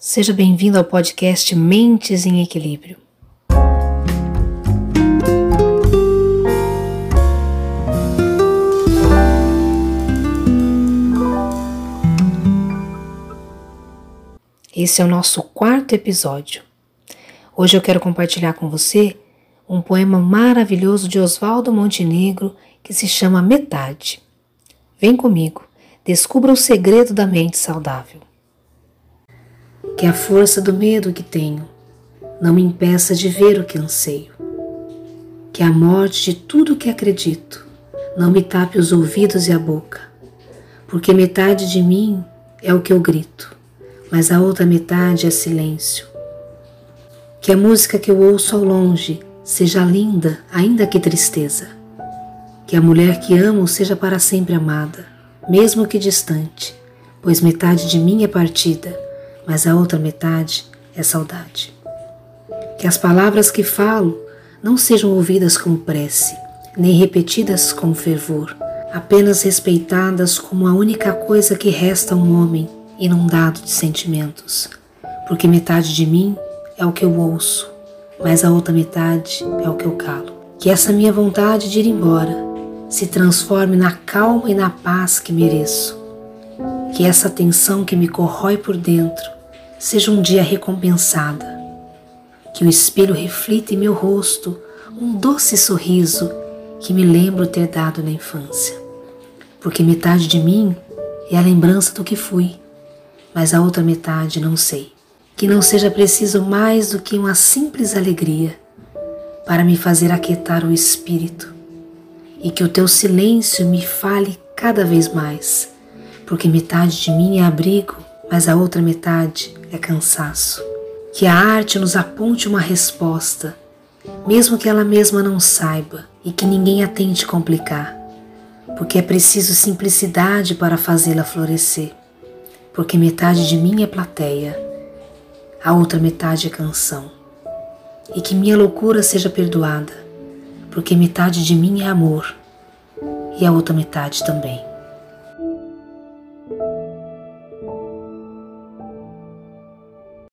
Seja bem-vindo ao podcast Mentes em Equilíbrio. Esse é o nosso quarto episódio. Hoje eu quero compartilhar com você um poema maravilhoso de Oswaldo Montenegro que se chama Metade. Vem comigo, descubra o segredo da mente saudável. Que a força do medo que tenho não me impeça de ver o que anseio. Que a morte de tudo que acredito não me tape os ouvidos e a boca, porque metade de mim é o que eu grito, mas a outra metade é silêncio. Que a música que eu ouço ao longe seja linda, ainda que tristeza. Que a mulher que amo seja para sempre amada, mesmo que distante, pois metade de mim é partida, mas a outra metade é saudade. Que as palavras que falo não sejam ouvidas como prece, nem repetidas com fervor, apenas respeitadas como a única coisa que resta a um homem inundado de sentimentos, porque metade de mim é o que eu ouço, mas a outra metade é o que eu calo. Que essa minha vontade de ir embora se transforme na calma e na paz que mereço. Que essa tensão que me corrói por dentro seja um dia recompensada. Que o espelho reflita em meu rosto um doce sorriso que me lembro ter dado na infância. Porque metade de mim é a lembrança do que fui, mas a outra metade não sei que não seja preciso mais do que uma simples alegria para me fazer aquietar o espírito e que o teu silêncio me fale cada vez mais, porque metade de mim é abrigo, mas a outra metade é cansaço. Que a arte nos aponte uma resposta, mesmo que ela mesma não saiba e que ninguém a tente complicar, porque é preciso simplicidade para fazê-la florescer, porque metade de mim é plateia a outra metade é canção. E que minha loucura seja perdoada, porque metade de mim é amor e a outra metade também.